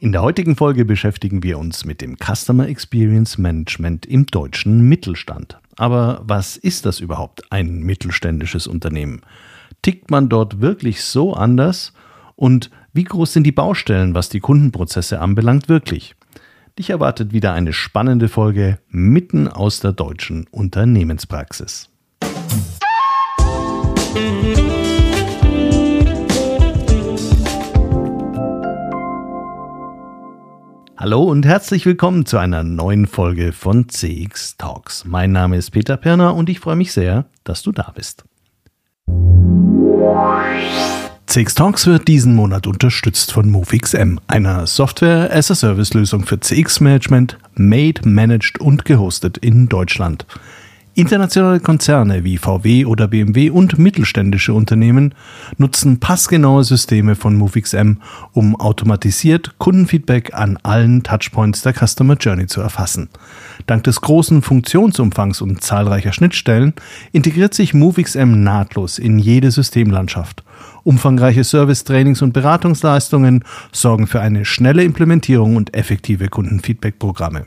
In der heutigen Folge beschäftigen wir uns mit dem Customer Experience Management im deutschen Mittelstand. Aber was ist das überhaupt, ein mittelständisches Unternehmen? Tickt man dort wirklich so anders? Und wie groß sind die Baustellen, was die Kundenprozesse anbelangt, wirklich? Dich erwartet wieder eine spannende Folge mitten aus der deutschen Unternehmenspraxis. Musik Hallo und herzlich willkommen zu einer neuen Folge von CX Talks. Mein Name ist Peter Pirner und ich freue mich sehr, dass du da bist. CX Talks wird diesen Monat unterstützt von MoveXM, einer Software-as-a-Service-Lösung für CX-Management, made, managed und gehostet in Deutschland. Internationale Konzerne wie VW oder BMW und mittelständische Unternehmen nutzen passgenaue Systeme von MoveXM, um automatisiert Kundenfeedback an allen Touchpoints der Customer Journey zu erfassen. Dank des großen Funktionsumfangs und zahlreicher Schnittstellen integriert sich MoveXM nahtlos in jede Systemlandschaft. Umfangreiche Service-Trainings und Beratungsleistungen sorgen für eine schnelle Implementierung und effektive Kundenfeedback-Programme.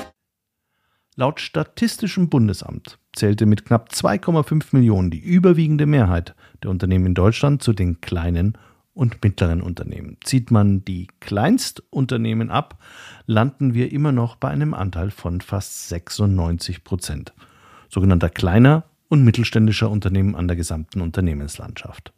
Laut Statistischem Bundesamt zählte mit knapp 2,5 Millionen die überwiegende Mehrheit der Unternehmen in Deutschland zu den kleinen und mittleren Unternehmen. Zieht man die Kleinstunternehmen ab, landen wir immer noch bei einem Anteil von fast 96 Prozent sogenannter kleiner und mittelständischer Unternehmen an der gesamten Unternehmenslandschaft.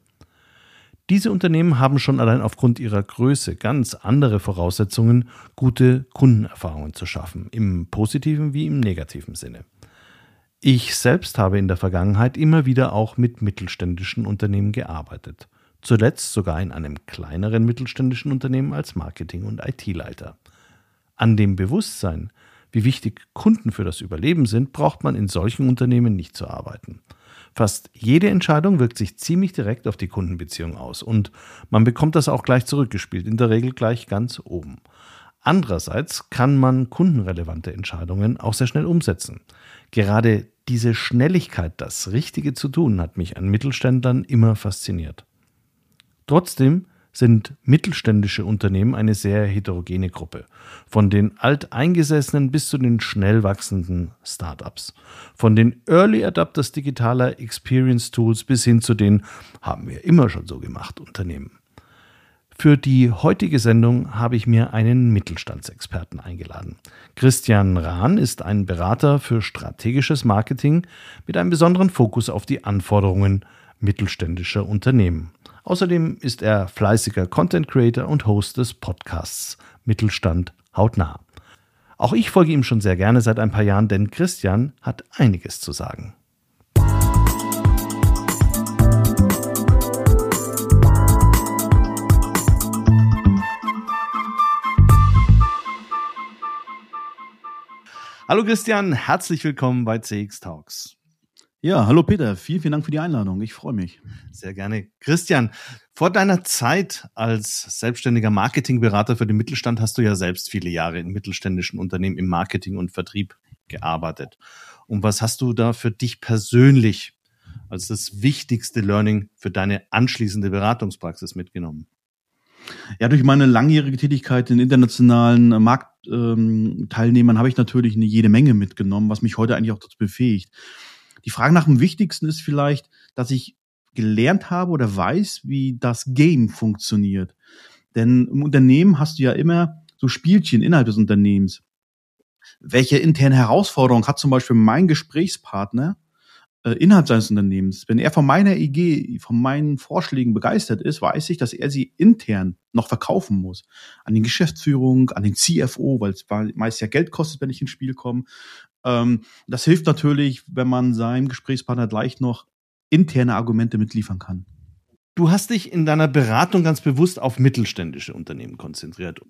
Diese Unternehmen haben schon allein aufgrund ihrer Größe ganz andere Voraussetzungen, gute Kundenerfahrungen zu schaffen, im positiven wie im negativen Sinne. Ich selbst habe in der Vergangenheit immer wieder auch mit mittelständischen Unternehmen gearbeitet, zuletzt sogar in einem kleineren mittelständischen Unternehmen als Marketing- und IT-Leiter. An dem Bewusstsein, wie wichtig Kunden für das Überleben sind, braucht man in solchen Unternehmen nicht zu arbeiten. Fast jede Entscheidung wirkt sich ziemlich direkt auf die Kundenbeziehung aus und man bekommt das auch gleich zurückgespielt, in der Regel gleich ganz oben. Andererseits kann man kundenrelevante Entscheidungen auch sehr schnell umsetzen. Gerade diese Schnelligkeit, das Richtige zu tun, hat mich an Mittelständlern immer fasziniert. Trotzdem sind mittelständische Unternehmen eine sehr heterogene Gruppe. Von den alteingesessenen bis zu den schnell wachsenden Startups. Von den Early Adapters digitaler Experience Tools bis hin zu den haben wir immer schon so gemacht Unternehmen. Für die heutige Sendung habe ich mir einen Mittelstandsexperten eingeladen. Christian Rahn ist ein Berater für strategisches Marketing mit einem besonderen Fokus auf die Anforderungen mittelständischer Unternehmen. Außerdem ist er fleißiger Content Creator und Host des Podcasts Mittelstand hautnah. Auch ich folge ihm schon sehr gerne seit ein paar Jahren, denn Christian hat einiges zu sagen. Hallo Christian, herzlich willkommen bei CX Talks. Ja, hallo Peter, vielen, vielen Dank für die Einladung. Ich freue mich. Sehr gerne. Christian, vor deiner Zeit als selbstständiger Marketingberater für den Mittelstand hast du ja selbst viele Jahre in mittelständischen Unternehmen im Marketing und Vertrieb gearbeitet. Und was hast du da für dich persönlich als das wichtigste Learning für deine anschließende Beratungspraxis mitgenommen? Ja, durch meine langjährige Tätigkeit in internationalen Marktteilnehmern ähm, habe ich natürlich eine jede Menge mitgenommen, was mich heute eigentlich auch dazu befähigt. Die Frage nach dem Wichtigsten ist vielleicht, dass ich gelernt habe oder weiß, wie das Game funktioniert. Denn im Unternehmen hast du ja immer so Spielchen innerhalb des Unternehmens. Welche interne Herausforderung hat zum Beispiel mein Gesprächspartner äh, innerhalb seines Unternehmens. Wenn er von meiner IG, von meinen Vorschlägen begeistert ist, weiß ich, dass er sie intern noch verkaufen muss. An die Geschäftsführung, an den CFO, weil es meist ja Geld kostet, wenn ich ins Spiel komme. Ähm, das hilft natürlich, wenn man seinem Gesprächspartner gleich noch interne Argumente mitliefern kann. Du hast dich in deiner Beratung ganz bewusst auf mittelständische Unternehmen konzentriert.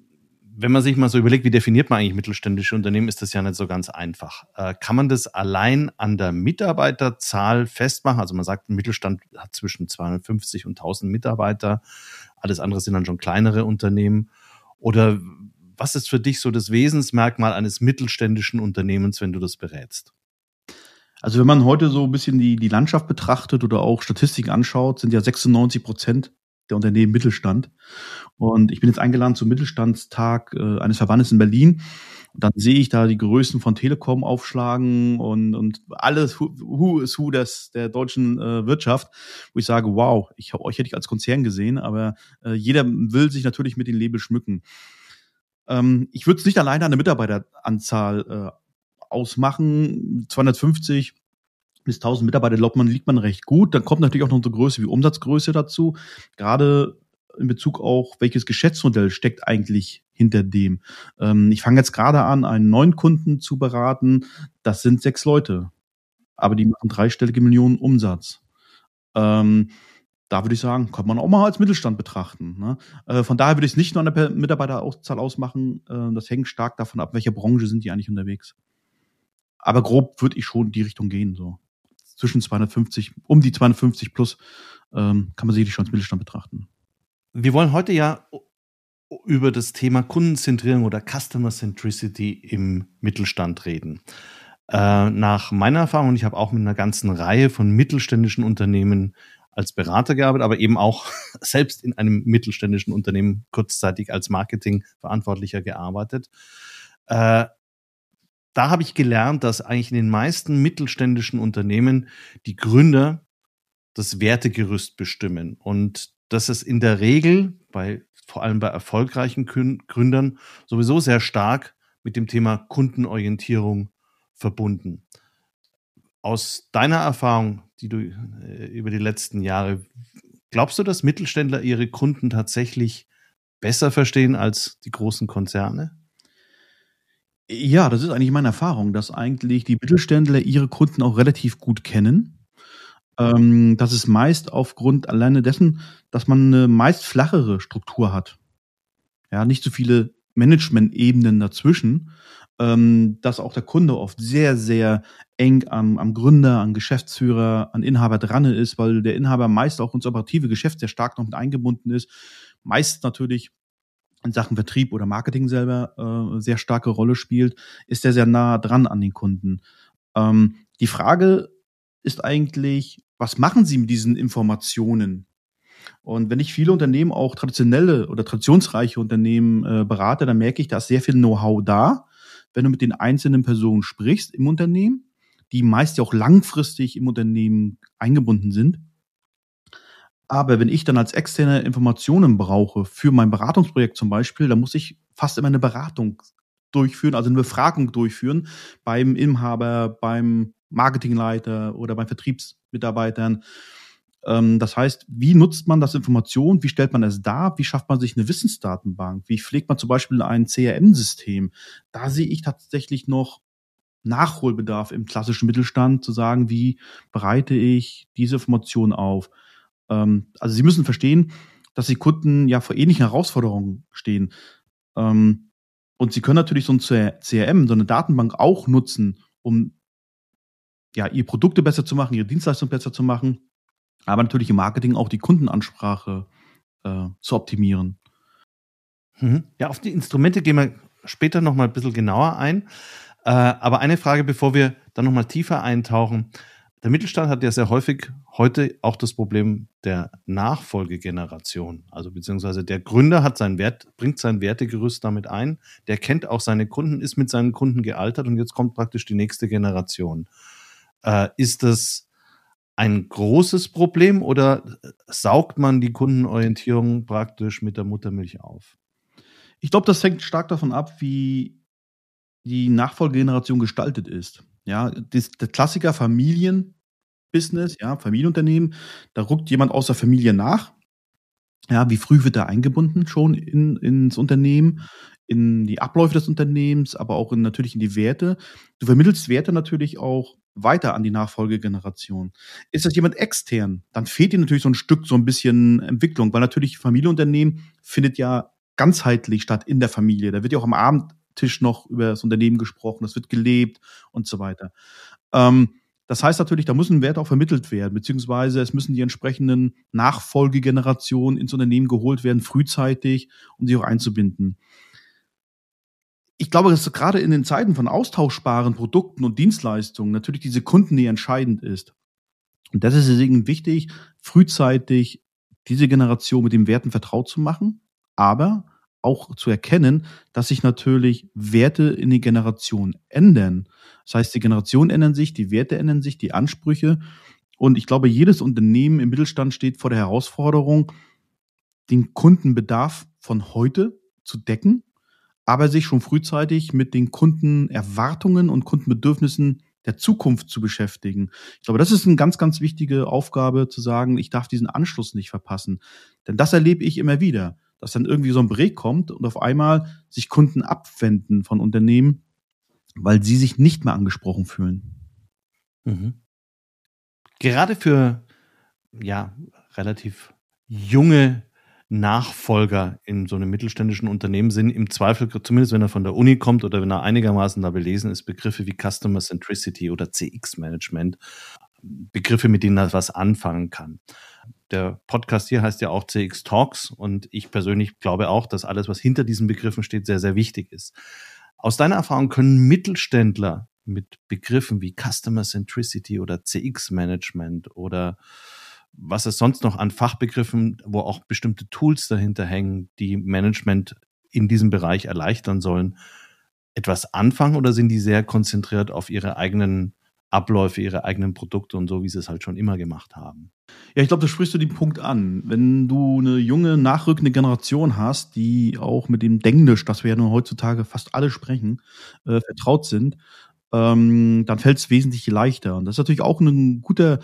wenn man sich mal so überlegt, wie definiert man eigentlich mittelständische Unternehmen, ist das ja nicht so ganz einfach. Äh, kann man das allein an der Mitarbeiterzahl festmachen? Also man sagt, Mittelstand hat zwischen 250 und 1000 Mitarbeiter. Alles andere sind dann schon kleinere Unternehmen. Oder was ist für dich so das Wesensmerkmal eines mittelständischen Unternehmens, wenn du das berätst? Also wenn man heute so ein bisschen die, die Landschaft betrachtet oder auch Statistiken anschaut, sind ja 96 Prozent der Unternehmen Mittelstand. Und ich bin jetzt eingeladen zum Mittelstandstag äh, eines Verbandes in Berlin. Und dann sehe ich da die Größen von Telekom aufschlagen und, und alles Who is Who des, der deutschen äh, Wirtschaft, wo ich sage, wow, ich, euch hätte ich als Konzern gesehen, aber äh, jeder will sich natürlich mit den Label schmücken. Ähm, ich würde es nicht alleine an der Mitarbeiteranzahl äh, ausmachen. 250 bis 1000 Mitarbeiter glaubt man, liegt man recht gut. Dann kommt natürlich auch noch eine Größe wie Umsatzgröße dazu. Gerade in Bezug auch, welches Geschäftsmodell steckt eigentlich hinter dem. Ähm, ich fange jetzt gerade an, einen neuen Kunden zu beraten. Das sind sechs Leute, aber die machen dreistellige Millionen Umsatz. Ähm, da würde ich sagen, kann man auch mal als Mittelstand betrachten. Ne? Äh, von daher würde ich es nicht nur an der Mitarbeiterzahl ausmachen. Äh, das hängt stark davon ab, welche Branche sind die eigentlich unterwegs. Aber grob würde ich schon in die Richtung gehen. So zwischen 250, um die 250 plus, ähm, kann man sicherlich schon als Mittelstand betrachten. Wir wollen heute ja über das Thema Kundenzentrierung oder Customer Centricity im Mittelstand reden. Äh, nach meiner Erfahrung, ich habe auch mit einer ganzen Reihe von mittelständischen Unternehmen als Berater gearbeitet, aber eben auch selbst in einem mittelständischen Unternehmen kurzzeitig als Marketingverantwortlicher gearbeitet. Äh, da habe ich gelernt, dass eigentlich in den meisten mittelständischen Unternehmen die Gründer das Wertegerüst bestimmen und dass es in der Regel bei vor allem bei erfolgreichen Gründern sowieso sehr stark mit dem Thema Kundenorientierung verbunden. Aus deiner Erfahrung, die du äh, über die letzten Jahre, glaubst du, dass Mittelständler ihre Kunden tatsächlich besser verstehen als die großen Konzerne? Ja, das ist eigentlich meine Erfahrung, dass eigentlich die Mittelständler ihre Kunden auch relativ gut kennen. Ähm, das ist meist aufgrund alleine dessen, dass man eine meist flachere Struktur hat. Ja, nicht so viele Management-Ebenen dazwischen, ähm, dass auch der Kunde oft sehr, sehr eng am, am Gründer, an Geschäftsführer, an Inhaber dran ist, weil der Inhaber meist auch ins operative Geschäft sehr stark noch mit eingebunden ist. Meist natürlich in Sachen Vertrieb oder Marketing selber äh, sehr starke Rolle spielt, ist er sehr nah dran an den Kunden. Ähm, die Frage ist eigentlich, was machen Sie mit diesen Informationen? Und wenn ich viele Unternehmen, auch traditionelle oder traditionsreiche Unternehmen äh, berate, dann merke ich, da ist sehr viel Know-how da, wenn du mit den einzelnen Personen sprichst im Unternehmen, die meist ja auch langfristig im Unternehmen eingebunden sind. Aber wenn ich dann als externe Informationen brauche für mein Beratungsprojekt zum Beispiel, dann muss ich fast immer eine Beratung durchführen, also eine Befragung durchführen beim Inhaber, beim Marketingleiter oder bei Vertriebsmitarbeitern. Ähm, das heißt, wie nutzt man das Information? Wie stellt man es dar? Wie schafft man sich eine Wissensdatenbank? Wie pflegt man zum Beispiel ein CRM-System? Da sehe ich tatsächlich noch Nachholbedarf im klassischen Mittelstand, zu sagen, wie bereite ich diese Information auf? Ähm, also Sie müssen verstehen, dass die Kunden ja vor ähnlichen Herausforderungen stehen. Ähm, und Sie können natürlich so ein CRM, so eine Datenbank auch nutzen, um ja, Ihre Produkte besser zu machen, Ihre Dienstleistung besser zu machen, aber natürlich im Marketing auch die Kundenansprache äh, zu optimieren. Mhm. Ja, auf die Instrumente gehen wir später nochmal ein bisschen genauer ein. Äh, aber eine Frage, bevor wir dann nochmal tiefer eintauchen. Der Mittelstand hat ja sehr häufig heute auch das Problem der Nachfolgegeneration. Also beziehungsweise der Gründer hat sein Wert, bringt sein Wertegerüst damit ein, der kennt auch seine Kunden, ist mit seinen Kunden gealtert und jetzt kommt praktisch die nächste Generation. Äh, ist das ein großes Problem oder saugt man die Kundenorientierung praktisch mit der Muttermilch auf? Ich glaube, das hängt stark davon ab, wie die Nachfolgegeneration gestaltet ist. Ja, das, der Klassiker Familienbusiness, ja, Familienunternehmen, da rückt jemand aus der Familie nach. Ja, wie früh wird er eingebunden schon in, ins Unternehmen, in die Abläufe des Unternehmens, aber auch in, natürlich in die Werte. Du vermittelst Werte natürlich auch weiter an die Nachfolgegeneration. Ist das jemand extern, dann fehlt dir natürlich so ein Stück, so ein bisschen Entwicklung, weil natürlich Familienunternehmen findet ja ganzheitlich statt in der Familie. Da wird ja auch am Abendtisch noch über das Unternehmen gesprochen, das wird gelebt und so weiter. Ähm, das heißt natürlich, da müssen Werte auch vermittelt werden, beziehungsweise es müssen die entsprechenden Nachfolgegenerationen ins Unternehmen geholt werden, frühzeitig, um sie auch einzubinden. Ich glaube, dass gerade in den Zeiten von austauschbaren Produkten und Dienstleistungen natürlich diese Kunden, entscheidend ist. Und das ist deswegen wichtig, frühzeitig diese Generation mit den Werten vertraut zu machen, aber auch zu erkennen, dass sich natürlich Werte in die Generation ändern. Das heißt, die Generationen ändern sich, die Werte ändern sich, die Ansprüche. Und ich glaube, jedes Unternehmen im Mittelstand steht vor der Herausforderung, den Kundenbedarf von heute zu decken, aber sich schon frühzeitig mit den Kundenerwartungen und Kundenbedürfnissen der Zukunft zu beschäftigen. Ich glaube, das ist eine ganz, ganz wichtige Aufgabe zu sagen, ich darf diesen Anschluss nicht verpassen. Denn das erlebe ich immer wieder dass dann irgendwie so ein Break kommt und auf einmal sich Kunden abwenden von Unternehmen, weil sie sich nicht mehr angesprochen fühlen. Mhm. Gerade für ja relativ junge Nachfolger in so einem mittelständischen Unternehmen sind im Zweifel, zumindest wenn er von der Uni kommt oder wenn er einigermaßen da belesen ist, Begriffe wie Customer Centricity oder CX Management, Begriffe, mit denen er was anfangen kann der Podcast hier heißt ja auch CX Talks und ich persönlich glaube auch, dass alles, was hinter diesen Begriffen steht, sehr, sehr wichtig ist. Aus deiner Erfahrung können Mittelständler mit Begriffen wie Customer Centricity oder CX Management oder was es sonst noch an Fachbegriffen, wo auch bestimmte Tools dahinter hängen, die Management in diesem Bereich erleichtern sollen, etwas anfangen oder sind die sehr konzentriert auf ihre eigenen Abläufe, ihre eigenen Produkte und so, wie sie es halt schon immer gemacht haben? Ja, ich glaube, da sprichst du den Punkt an. Wenn du eine junge, nachrückende Generation hast, die auch mit dem Denglisch, das wir ja nur heutzutage fast alle sprechen, äh, vertraut sind, ähm, dann fällt es wesentlich leichter. Und das ist natürlich auch ein guter,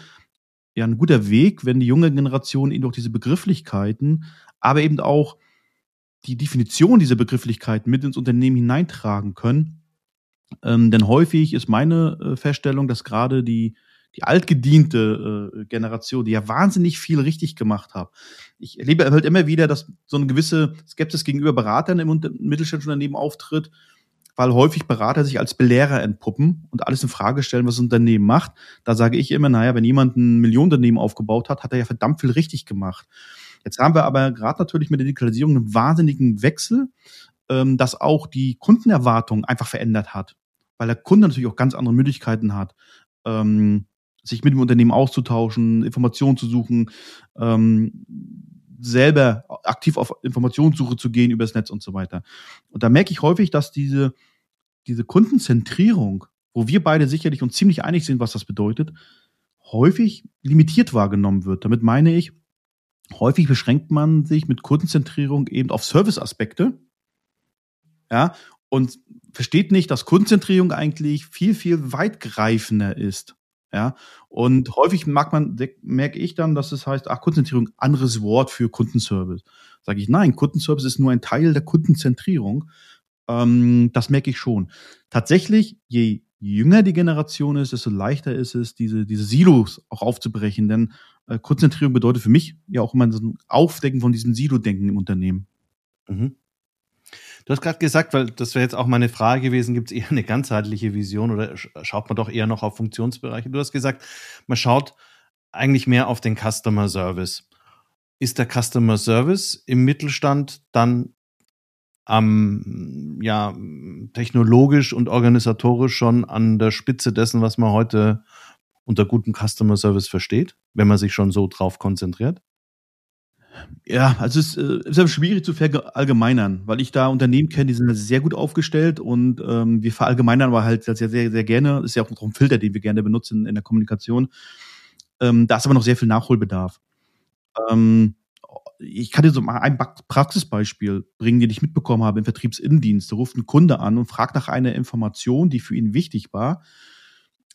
ja, ein guter Weg, wenn die junge Generation eben durch diese Begrifflichkeiten, aber eben auch die Definition dieser Begrifflichkeiten mit ins Unternehmen hineintragen können. Ähm, denn häufig ist meine äh, Feststellung, dass gerade die die altgediente äh, Generation, die ja wahnsinnig viel richtig gemacht hat. Ich erlebe halt immer wieder, dass so eine gewisse Skepsis gegenüber Beratern im mittelständischen Unternehmen auftritt, weil häufig Berater sich als Belehrer entpuppen und alles in Frage stellen, was das Unternehmen macht. Da sage ich immer, naja, wenn jemand ein Millionenunternehmen aufgebaut hat, hat er ja verdammt viel richtig gemacht. Jetzt haben wir aber gerade natürlich mit der Digitalisierung einen wahnsinnigen Wechsel, ähm, dass auch die Kundenerwartung einfach verändert hat, weil der Kunde natürlich auch ganz andere Möglichkeiten hat. Ähm, sich mit dem Unternehmen auszutauschen, Informationen zu suchen, ähm, selber aktiv auf Informationssuche zu gehen übers Netz und so weiter. Und da merke ich häufig, dass diese, diese Kundenzentrierung, wo wir beide sicherlich uns ziemlich einig sind, was das bedeutet, häufig limitiert wahrgenommen wird. Damit meine ich, häufig beschränkt man sich mit Kundenzentrierung eben auf Serviceaspekte. Ja, und versteht nicht, dass Kundenzentrierung eigentlich viel, viel weitgreifender ist. Ja, und häufig mag man, merke ich dann, dass es heißt, ach, Kundenzentrierung, anderes Wort für Kundenservice. Sage ich, nein, Kundenservice ist nur ein Teil der Kundenzentrierung. Ähm, das merke ich schon. Tatsächlich, je jünger die Generation ist, desto leichter ist es, diese, diese Silos auch aufzubrechen. Denn äh, Kundenzentrierung bedeutet für mich ja auch immer so ein Aufdecken von diesem Silo-Denken im Unternehmen. Mhm. Du hast gerade gesagt, weil das wäre jetzt auch meine Frage gewesen, gibt es eher eine ganzheitliche Vision oder schaut man doch eher noch auf Funktionsbereiche? Du hast gesagt, man schaut eigentlich mehr auf den Customer Service. Ist der Customer Service im Mittelstand dann am, ja, technologisch und organisatorisch schon an der Spitze dessen, was man heute unter gutem Customer Service versteht, wenn man sich schon so drauf konzentriert? Ja, also es äh, ist ja schwierig zu verallgemeinern, weil ich da Unternehmen kenne, die sind sehr gut aufgestellt und ähm, wir verallgemeinern aber halt sehr, sehr, sehr gerne. Ist ja auch ein Filter, den wir gerne benutzen in der Kommunikation. Ähm, da ist aber noch sehr viel Nachholbedarf. Ähm, ich kann dir so mal ein Praxisbeispiel bringen, den ich mitbekommen habe im Vertriebsinnendienst. Da ruft ein Kunde an und fragt nach einer Information, die für ihn wichtig war.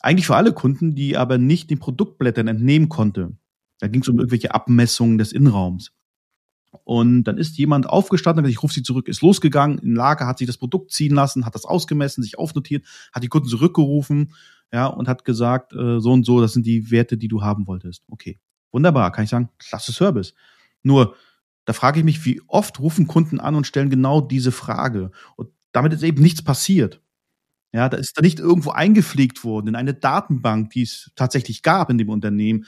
Eigentlich für alle Kunden, die aber nicht den Produktblättern entnehmen konnte. Da ging es um irgendwelche Abmessungen des Innenraums. Und dann ist jemand aufgestanden, ich rufe sie zurück, ist losgegangen, in Lager, hat sich das Produkt ziehen lassen, hat das ausgemessen, sich aufnotiert, hat die Kunden zurückgerufen, ja, und hat gesagt, äh, so und so, das sind die Werte, die du haben wolltest. Okay, wunderbar, kann ich sagen, klasse Service. Nur, Da frage ich mich, wie oft rufen Kunden an und stellen genau diese Frage. Und damit ist eben nichts passiert. Ja, da ist da nicht irgendwo eingepflegt worden in eine Datenbank, die es tatsächlich gab in dem Unternehmen,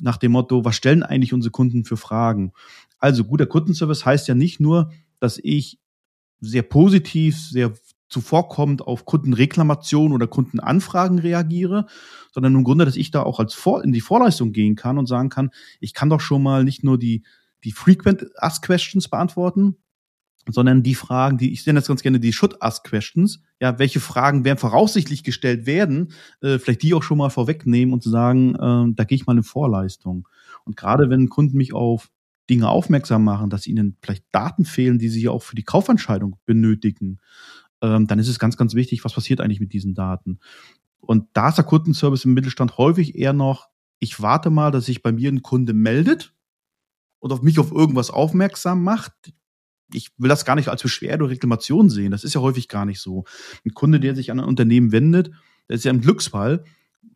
nach dem Motto, was stellen eigentlich unsere Kunden für Fragen? Also guter Kundenservice heißt ja nicht nur, dass ich sehr positiv, sehr zuvorkommend auf Kundenreklamationen oder Kundenanfragen reagiere, sondern im Grunde, dass ich da auch als Vor in die Vorleistung gehen kann und sagen kann, ich kann doch schon mal nicht nur die, die Frequent Ask Questions beantworten, sondern die Fragen, die ich nenne das ganz gerne die Should Ask Questions. Ja, welche Fragen werden voraussichtlich gestellt werden? Äh, vielleicht die auch schon mal vorwegnehmen und zu sagen, äh, da gehe ich mal in Vorleistung. Und gerade wenn Kunden mich auf Dinge aufmerksam machen, dass ihnen vielleicht Daten fehlen, die sie auch für die Kaufentscheidung benötigen, ähm, dann ist es ganz, ganz wichtig, was passiert eigentlich mit diesen Daten. Und da ist der Kundenservice im Mittelstand häufig eher noch, ich warte mal, dass sich bei mir ein Kunde meldet und auf mich auf irgendwas aufmerksam macht. Ich will das gar nicht als Beschwerde oder Reklamation sehen. Das ist ja häufig gar nicht so. Ein Kunde, der sich an ein Unternehmen wendet, der ist ja im Glücksfall,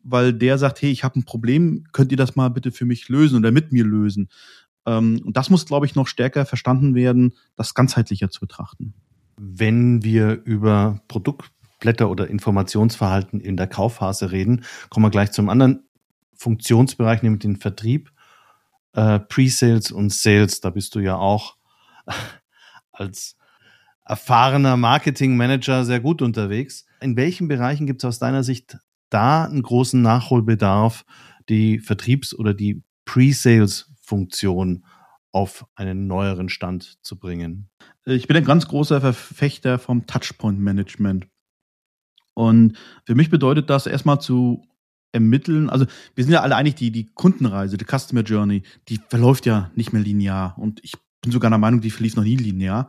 weil der sagt, hey, ich habe ein Problem, könnt ihr das mal bitte für mich lösen oder mit mir lösen? Ähm, und das muss, glaube ich, noch stärker verstanden werden, das ganzheitlicher zu betrachten. Wenn wir über Produktblätter oder Informationsverhalten in der Kaufphase reden, kommen wir gleich zum anderen Funktionsbereich, nämlich den Vertrieb, äh, Pre-Sales und Sales. Da bist du ja auch als erfahrener Marketing-Manager sehr gut unterwegs. In welchen Bereichen gibt es aus deiner Sicht da einen großen Nachholbedarf, die Vertriebs- oder die Pre-Sales-Funktion auf einen neueren Stand zu bringen? Ich bin ein ganz großer Verfechter vom Touchpoint-Management. Und für mich bedeutet das erstmal zu ermitteln, also wir sind ja alle einig, die, die Kundenreise, die Customer Journey, die verläuft ja nicht mehr linear. Und ich bin sogar der Meinung, die verlief noch nie linear,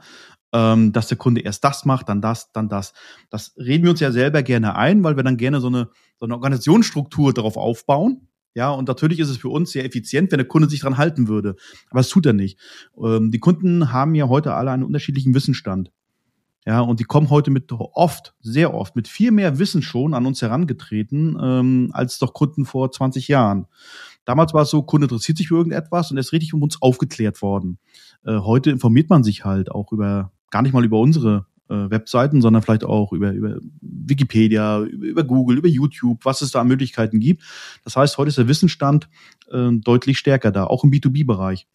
ähm, dass der Kunde erst das macht, dann das, dann das. Das reden wir uns ja selber gerne ein, weil wir dann gerne so eine, so eine Organisationsstruktur darauf aufbauen. Ja, und natürlich ist es für uns sehr effizient, wenn der Kunde sich dran halten würde. Aber das tut er nicht. Ähm, die Kunden haben ja heute alle einen unterschiedlichen Wissensstand. Ja, und die kommen heute mit oft, sehr oft, mit viel mehr Wissen schon an uns herangetreten, ähm, als doch Kunden vor 20 Jahren. Damals war es so, Kunde interessiert sich für irgendetwas und er ist richtig um uns aufgeklärt worden. Äh, heute informiert man sich halt auch über, gar nicht mal über unsere äh, Webseiten, sondern vielleicht auch über, über Wikipedia, über, über, Google, über YouTube, was es da an Möglichkeiten gibt. Das heißt, heute ist der Wissensstand äh, deutlich stärker da, auch im B2B-Bereich.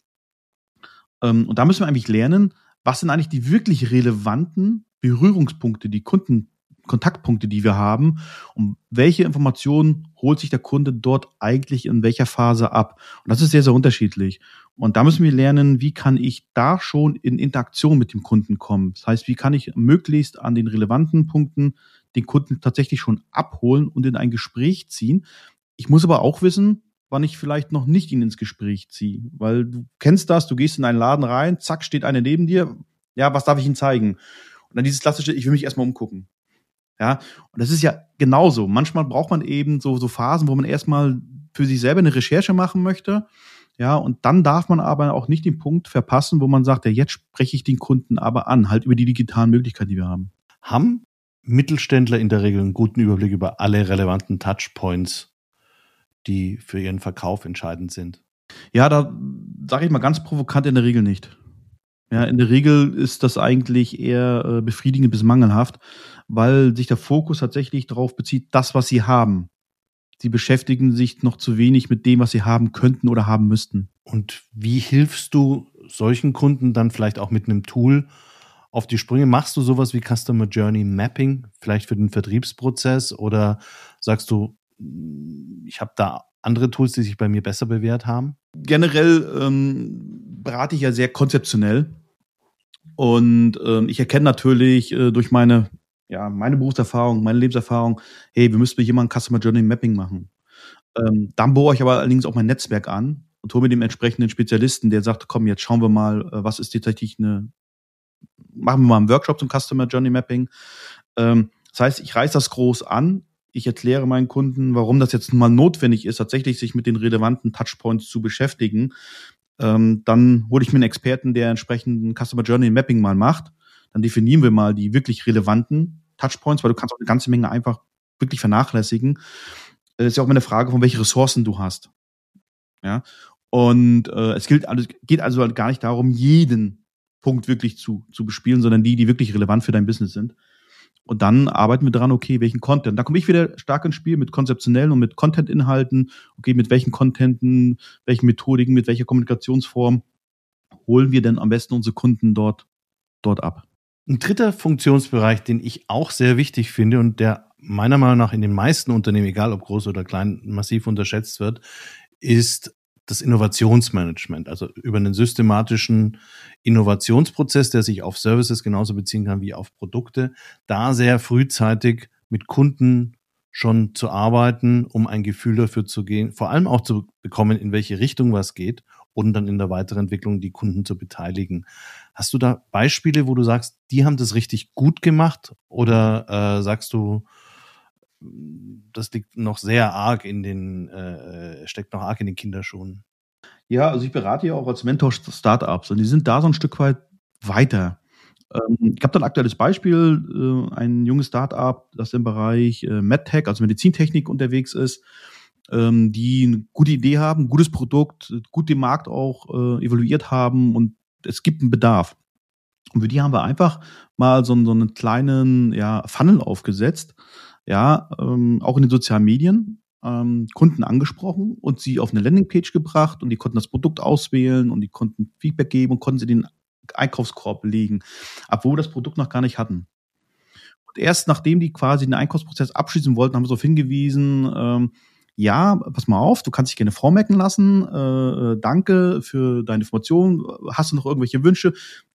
Ähm, und da müssen wir eigentlich lernen, was sind eigentlich die wirklich relevanten Berührungspunkte, die Kunden Kontaktpunkte, die wir haben und welche Informationen holt sich der Kunde dort eigentlich in welcher Phase ab. Und das ist sehr, sehr unterschiedlich. Und da müssen wir lernen, wie kann ich da schon in Interaktion mit dem Kunden kommen. Das heißt, wie kann ich möglichst an den relevanten Punkten den Kunden tatsächlich schon abholen und in ein Gespräch ziehen. Ich muss aber auch wissen, wann ich vielleicht noch nicht ihn ins Gespräch ziehe. Weil du kennst das, du gehst in einen Laden rein, zack, steht einer neben dir. Ja, was darf ich ihm zeigen? Und dann dieses klassische, ich will mich erstmal umgucken. Ja, und das ist ja genauso. Manchmal braucht man eben so, so Phasen, wo man erstmal für sich selber eine Recherche machen möchte. Ja, und dann darf man aber auch nicht den Punkt verpassen, wo man sagt, ja, jetzt spreche ich den Kunden aber an, halt über die digitalen Möglichkeiten, die wir haben. Haben Mittelständler in der Regel einen guten Überblick über alle relevanten Touchpoints, die für ihren Verkauf entscheidend sind? Ja, da sage ich mal ganz provokant in der Regel nicht. Ja, in der Regel ist das eigentlich eher äh, befriedigend bis mangelhaft, weil sich der Fokus tatsächlich darauf bezieht, das, was sie haben. Sie beschäftigen sich noch zu wenig mit dem, was sie haben könnten oder haben müssten. Und wie hilfst du solchen Kunden dann vielleicht auch mit einem Tool auf die Sprünge? Machst du sowas wie Customer Journey Mapping, vielleicht für den Vertriebsprozess? Oder sagst du, ich habe da andere Tools, die sich bei mir besser bewährt haben? Generell ähm, berate ich ja sehr konzeptionell. Und ähm, ich erkenne natürlich äh, durch meine, ja, meine Berufserfahrung, meine Lebenserfahrung, hey, wir müssen mit jemandem Customer Journey Mapping machen. Ähm, dann bohre ich aber allerdings auch mein Netzwerk an und hole mir dem entsprechenden Spezialisten, der sagt, komm, jetzt schauen wir mal, äh, was ist tatsächlich eine, machen wir mal einen Workshop zum Customer Journey Mapping. Ähm, das heißt, ich reiß das groß an, ich erkläre meinen Kunden, warum das jetzt mal notwendig ist, tatsächlich sich mit den relevanten Touchpoints zu beschäftigen. Ähm, dann hole ich mir einen Experten, der entsprechenden Customer Journey Mapping mal macht. Dann definieren wir mal die wirklich relevanten Touchpoints, weil du kannst auch eine ganze Menge einfach wirklich vernachlässigen. Es ist ja auch immer eine Frage, von welchen Ressourcen du hast. Ja. Und äh, es gilt alles, geht also halt gar nicht darum, jeden Punkt wirklich zu, zu bespielen, sondern die, die wirklich relevant für dein Business sind. Und dann arbeiten wir dran, okay, welchen Content. Da komme ich wieder stark ins Spiel mit konzeptionellen und mit Content-Inhalten. Okay, mit welchen Contenten, welchen Methodiken, mit welcher Kommunikationsform holen wir denn am besten unsere Kunden dort, dort ab? Ein dritter Funktionsbereich, den ich auch sehr wichtig finde und der meiner Meinung nach in den meisten Unternehmen, egal ob groß oder klein, massiv unterschätzt wird, ist das Innovationsmanagement, also über einen systematischen Innovationsprozess, der sich auf Services genauso beziehen kann wie auf Produkte, da sehr frühzeitig mit Kunden schon zu arbeiten, um ein Gefühl dafür zu gehen, vor allem auch zu bekommen, in welche Richtung was geht und dann in der weiteren Entwicklung die Kunden zu beteiligen. Hast du da Beispiele, wo du sagst, die haben das richtig gut gemacht oder äh, sagst du, das liegt noch sehr arg in den, äh, steckt noch arg in den Kinderschuhen. Ja, also ich berate ja auch als Mentor Startups und die sind da so ein Stück weit weiter. Ähm, ich habe da ein aktuelles Beispiel, äh, ein junges Startup, das im Bereich äh, MedTech, also Medizintechnik unterwegs ist, ähm, die eine gute Idee haben, gutes Produkt, gut den Markt auch äh, evaluiert haben und es gibt einen Bedarf. Und für die haben wir einfach mal so, so einen kleinen ja, Funnel aufgesetzt, ja, ähm, auch in den sozialen Medien, ähm, Kunden angesprochen und sie auf eine Landingpage gebracht und die konnten das Produkt auswählen und die konnten Feedback geben und konnten sie den Einkaufskorb legen, obwohl wir das Produkt noch gar nicht hatten. Und erst nachdem die quasi den Einkaufsprozess abschließen wollten, haben wir darauf hingewiesen, ähm, ja, pass mal auf, du kannst dich gerne vormerken lassen, äh, äh danke für deine Information, hast du noch irgendwelche Wünsche?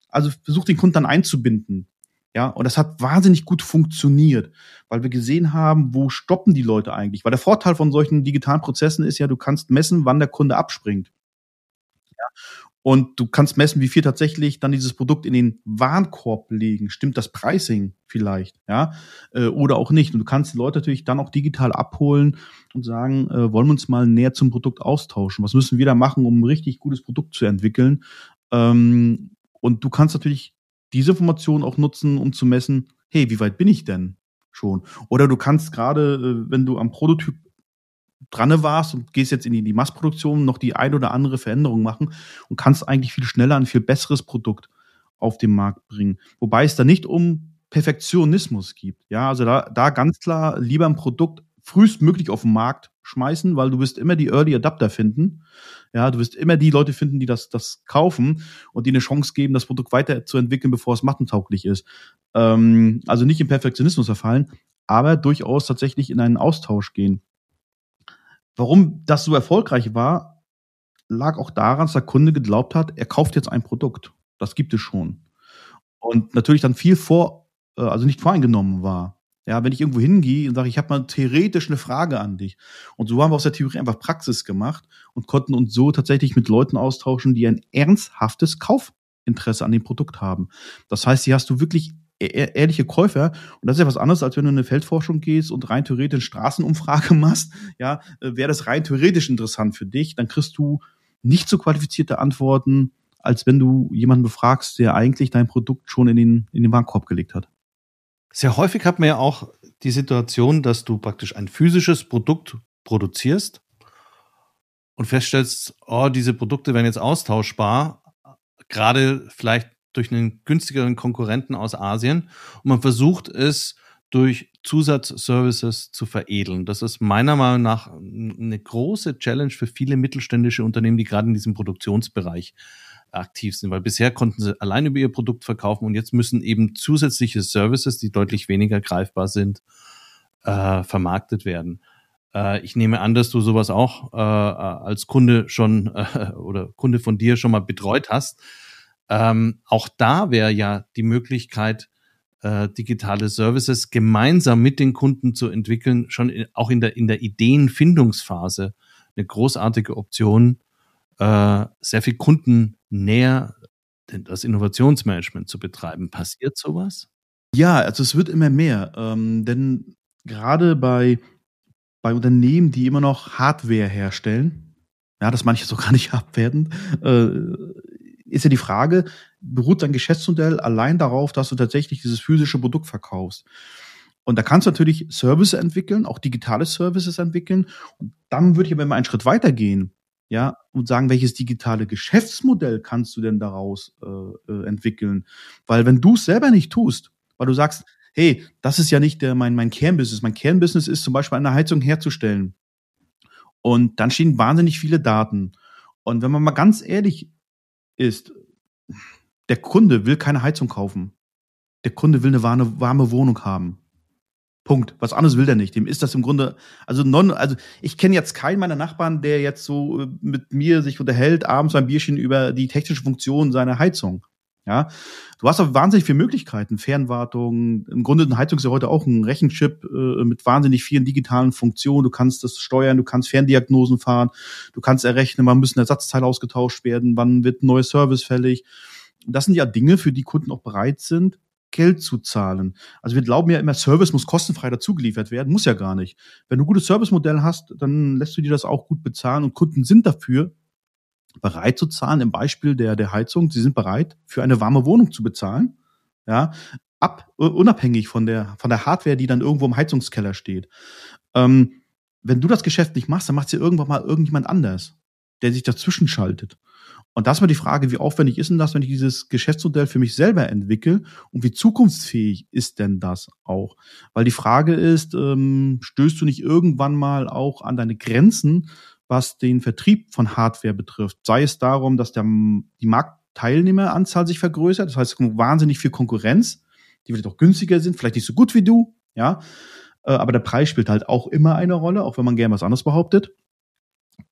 Also versuch den Kunden dann einzubinden. Ja, und das hat wahnsinnig gut funktioniert, weil wir gesehen haben, wo stoppen die Leute eigentlich. Weil der Vorteil von solchen digitalen Prozessen ist ja, du kannst messen, wann der Kunde abspringt. Ja, und du kannst messen, wie viel tatsächlich dann dieses Produkt in den Warenkorb legen. Stimmt das Pricing vielleicht, ja, äh, oder auch nicht. Und du kannst die Leute natürlich dann auch digital abholen und sagen, äh, wollen wir uns mal näher zum Produkt austauschen? Was müssen wir da machen, um ein richtig gutes Produkt zu entwickeln? Ähm, und du kannst natürlich diese Information auch nutzen, um zu messen, hey, wie weit bin ich denn schon? Oder du kannst gerade, äh, wenn du am Prototyp dran warst und gehst jetzt in die, Massproduktion, noch die ein oder andere Veränderung machen und kannst eigentlich viel schneller ein viel besseres Produkt auf den Markt bringen. Wobei es da nicht um Perfektionismus gibt. Ja, also da, da ganz klar lieber ein Produkt frühestmöglich auf den Markt schmeißen, weil du wirst immer die Early Adapter finden. Ja, du wirst immer die Leute finden, die das, das kaufen und die eine Chance geben, das Produkt weiterzuentwickeln, bevor es mattentauglich ist. Ähm, also nicht im Perfektionismus verfallen, aber durchaus tatsächlich in einen Austausch gehen. Warum das so erfolgreich war, lag auch daran, dass der Kunde geglaubt hat, er kauft jetzt ein Produkt. Das gibt es schon. Und natürlich dann viel vor, äh, also nicht voreingenommen war. Ja, wenn ich irgendwo hingehe und sage, ich habe mal theoretisch eine Frage an dich. Und so haben wir aus der Theorie einfach Praxis gemacht und konnten uns so tatsächlich mit Leuten austauschen, die ein ernsthaftes Kaufinteresse an dem Produkt haben. Das heißt, hier hast du wirklich e-, e-, ehrliche Käufer. Und das ist ja was anderes, als wenn du in eine Feldforschung gehst und rein theoretisch Straßenumfrage machst. Ja, wäre das rein theoretisch interessant für dich, dann kriegst du nicht so qualifizierte Antworten, als wenn du jemanden befragst, der eigentlich dein Produkt schon in den, in den Warenkorb gelegt hat. Sehr häufig hat man ja auch die Situation, dass du praktisch ein physisches Produkt produzierst und feststellst, oh, diese Produkte werden jetzt austauschbar, gerade vielleicht durch einen günstigeren Konkurrenten aus Asien und man versucht es durch Zusatzservices zu veredeln. Das ist meiner Meinung nach eine große Challenge für viele mittelständische Unternehmen, die gerade in diesem Produktionsbereich aktiv sind, weil bisher konnten sie allein über ihr Produkt verkaufen und jetzt müssen eben zusätzliche Services, die deutlich weniger greifbar sind, äh, vermarktet werden. Äh, ich nehme an, dass du sowas auch äh, als Kunde schon äh, oder Kunde von dir schon mal betreut hast. Ähm, auch da wäre ja die Möglichkeit, äh, digitale Services gemeinsam mit den Kunden zu entwickeln, schon in, auch in der, in der Ideenfindungsphase eine großartige Option, äh, sehr viel Kunden näher das Innovationsmanagement zu betreiben. Passiert sowas? Ja, also es wird immer mehr. Ähm, denn gerade bei, bei Unternehmen, die immer noch Hardware herstellen, ja, das manche so gar nicht abwertend, äh, ist ja die Frage, beruht dein Geschäftsmodell allein darauf, dass du tatsächlich dieses physische Produkt verkaufst? Und da kannst du natürlich Services entwickeln, auch digitale Services entwickeln. Und dann würde ich aber immer einen Schritt weiter gehen. Ja, und sagen, welches digitale Geschäftsmodell kannst du denn daraus äh, äh entwickeln? Weil wenn du es selber nicht tust, weil du sagst, hey, das ist ja nicht der, mein, mein Kernbusiness. Mein Kernbusiness ist zum Beispiel eine Heizung herzustellen. Und dann stehen wahnsinnig viele Daten. Und wenn man mal ganz ehrlich ist, der Kunde will keine Heizung kaufen. Der Kunde will eine warme, warme Wohnung haben. Punkt. Was anderes will der nicht. Dem ist das im Grunde, also non, also ich kenne jetzt keinen meiner Nachbarn, der jetzt so äh, mit mir sich unterhält, abends beim Bierchen über die technische Funktion seiner Heizung. Ja, du hast aber wahnsinnig viele Möglichkeiten. Fernwartung, im Grunde eine Heizung ist ja heute auch ein Rechenchip äh, mit wahnsinnig vielen digitalen Funktionen. Du kannst das steuern, du kannst Ferndiagnosen fahren, du kannst errechnen, wann müssen Ersatzteile ausgetauscht werden, wann wird ein neues Service fällig. Das sind ja Dinge, für die Kunden auch bereit sind, Geld zu zahlen. Also wir glauben ja immer, Service muss kostenfrei dazugeliefert werden, muss ja gar nicht. Wenn du ein gutes Servicemodell hast, dann lässt du dir das auch gut bezahlen und Kunden sind dafür bereit zu zahlen. Im Beispiel der, der Heizung, sie sind bereit, für eine warme Wohnung zu bezahlen. Ja, ab, unabhängig von der, von der Hardware, die dann irgendwo im Heizungskeller steht. Ähm, wenn du das Geschäft nicht machst, dann macht es irgendwann mal irgendjemand anders, der sich dazwischen schaltet. Und das war die Frage, wie aufwendig ist denn das, wenn ich dieses Geschäftsmodell für mich selber entwickle und wie zukunftsfähig ist denn das auch? Weil die Frage ist, ähm, stößt du nicht irgendwann mal auch an deine Grenzen, was den Vertrieb von Hardware betrifft? Sei es darum, dass der, die Marktteilnehmeranzahl sich vergrößert, das heißt wahnsinnig viel Konkurrenz, die vielleicht auch günstiger sind, vielleicht nicht so gut wie du, ja, äh, aber der Preis spielt halt auch immer eine Rolle, auch wenn man gerne was anderes behauptet.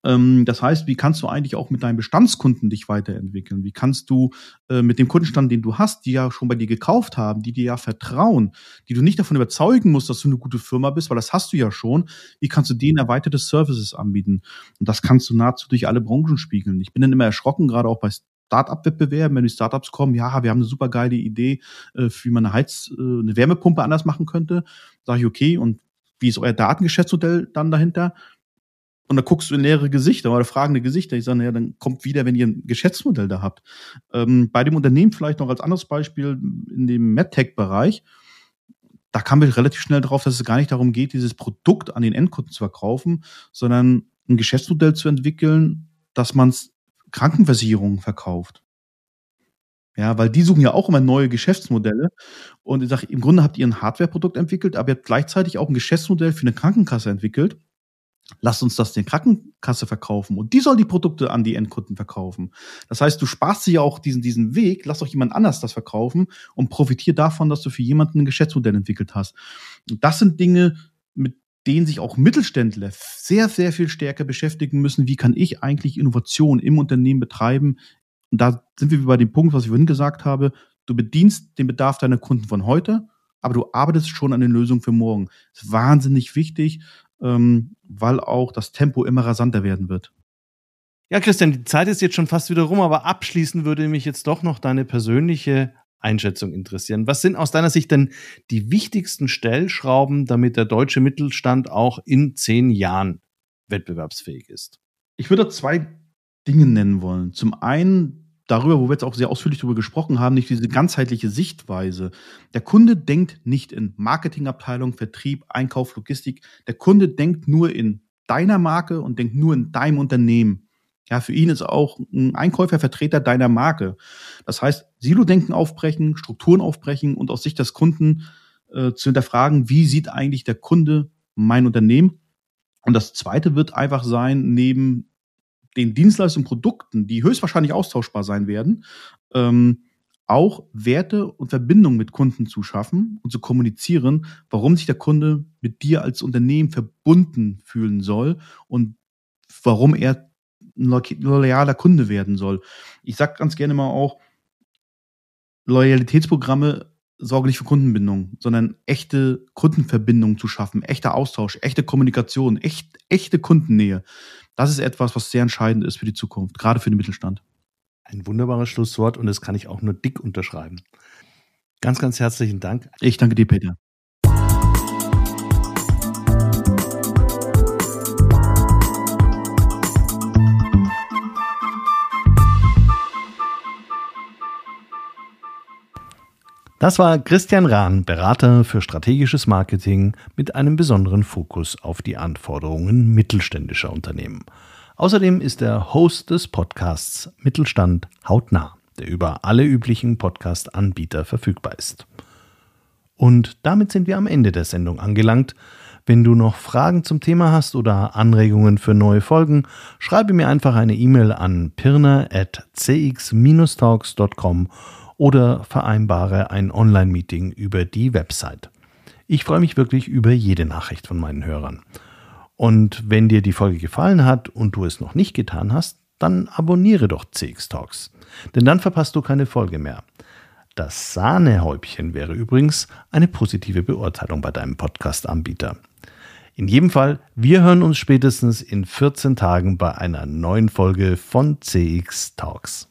Ähm, das heißt, wie kannst du eigentlich auch mit deinen Bestandskunden dich weiterentwickeln? Wie kannst du äh, mit dem Kundenstand, den du hast, die ja schon bei dir gekauft haben, die dir ja vertrauen, die du nicht davon überzeugen musst, dass du eine gute Firma bist, weil das hast du ja schon, wie kannst du denen erweiterte Services anbieten? Und das kannst du nahezu durch alle Branchen spiegeln. Ich bin dann immer erschrocken, gerade auch bei Start-up-Wettbewerben, wenn die Startups kommen, ja, wir haben eine super geile Idee, äh, wie man eine Heiz-, äh, eine Wärmepumpe anders machen könnte. Sage ich, okay, und wie ist euer Datengeschäftsmodell dann dahinter? Und da guckst du in leere Gesichter oder fragende Gesichter. Ich sage, ja, dann kommt wieder, wenn ihr ein Geschäftsmodell da habt. Ähm, bei dem Unternehmen vielleicht noch als anderes Beispiel in dem MedTech-Bereich. Da kamen wir relativ schnell drauf, dass es gar nicht darum geht, dieses Produkt an den Endkunden zu verkaufen, sondern ein Geschäftsmodell zu entwickeln, dass man Krankenversicherungen verkauft. Ja, weil die suchen ja auch immer neue Geschäftsmodelle. Und ich sage, im Grunde habt ihr ein Hardware-Produkt entwickelt, aber ihr habt gleichzeitig auch ein Geschäftsmodell für eine Krankenkasse entwickelt Lass uns das den Krankenkasse verkaufen und die soll die Produkte an die Endkunden verkaufen. Das heißt, du sparst dir ja auch diesen, diesen Weg, lass doch jemand anders das verkaufen und profitier davon, dass du für jemanden ein Geschäftsmodell entwickelt hast. Und das sind Dinge, mit denen sich auch Mittelständler sehr, sehr viel stärker beschäftigen müssen. Wie kann ich eigentlich Innovation im Unternehmen betreiben? Und da sind wir bei dem Punkt, was ich vorhin gesagt habe. Du bedienst den Bedarf deiner Kunden von heute, aber du arbeitest schon an den Lösungen für morgen. Das ist wahnsinnig wichtig ähm, weil auch das Tempo immer rasanter werden wird. Ja, Christian, die Zeit ist jetzt schon fast wieder rum, aber abschließend würde mich jetzt doch noch deine persönliche Einschätzung interessieren. Was sind aus deiner Sicht denn die wichtigsten Stellschrauben, damit der deutsche Mittelstand auch in zehn Jahren wettbewerbsfähig ist? Ich würde zwei Dinge nennen wollen. Zum einen darüber, wo wir jetzt auch sehr ausführlich darüber gesprochen haben, nicht diese ganzheitliche Sichtweise. Der Kunde denkt nicht in Marketingabteilung, Vertrieb, Einkauf, Logistik. Der Kunde denkt nur in deiner Marke und denkt nur in deinem Unternehmen. Ja, für ihn ist auch ein Einkäufer Vertreter deiner Marke. Das heißt, Silo-Denken aufbrechen, Strukturen aufbrechen und aus Sicht des Kunden äh, zu hinterfragen, wie sieht eigentlich der Kunde mein Unternehmen? Und das zweite wird einfach sein, neben den Dienstleistungen, Produkten, die höchstwahrscheinlich austauschbar sein werden, ähm, auch Werte und Verbindungen mit Kunden zu schaffen und zu kommunizieren, warum sich der Kunde mit dir als Unternehmen verbunden fühlen soll und warum er ein loyaler Kunde werden soll. Ich sage ganz gerne mal auch, Loyalitätsprogramme sorgen nicht für Kundenbindung, sondern echte Kundenverbindungen zu schaffen, echter Austausch, echte Kommunikation, echt, echte Kundennähe. Das ist etwas, was sehr entscheidend ist für die Zukunft, gerade für den Mittelstand. Ein wunderbares Schlusswort und das kann ich auch nur dick unterschreiben. Ganz, ganz herzlichen Dank. Ich danke dir, Peter. Das war Christian Rahn, Berater für strategisches Marketing mit einem besonderen Fokus auf die Anforderungen mittelständischer Unternehmen. Außerdem ist er Host des Podcasts Mittelstand hautnah, der über alle üblichen Podcast-Anbieter verfügbar ist. Und damit sind wir am Ende der Sendung angelangt. Wenn du noch Fragen zum Thema hast oder Anregungen für neue Folgen, schreibe mir einfach eine E-Mail an pirna.cx-talks.com oder vereinbare ein Online-Meeting über die Website. Ich freue mich wirklich über jede Nachricht von meinen Hörern. Und wenn dir die Folge gefallen hat und du es noch nicht getan hast, dann abonniere doch CX Talks. Denn dann verpasst du keine Folge mehr. Das Sahnehäubchen wäre übrigens eine positive Beurteilung bei deinem Podcast-Anbieter. In jedem Fall, wir hören uns spätestens in 14 Tagen bei einer neuen Folge von CX Talks.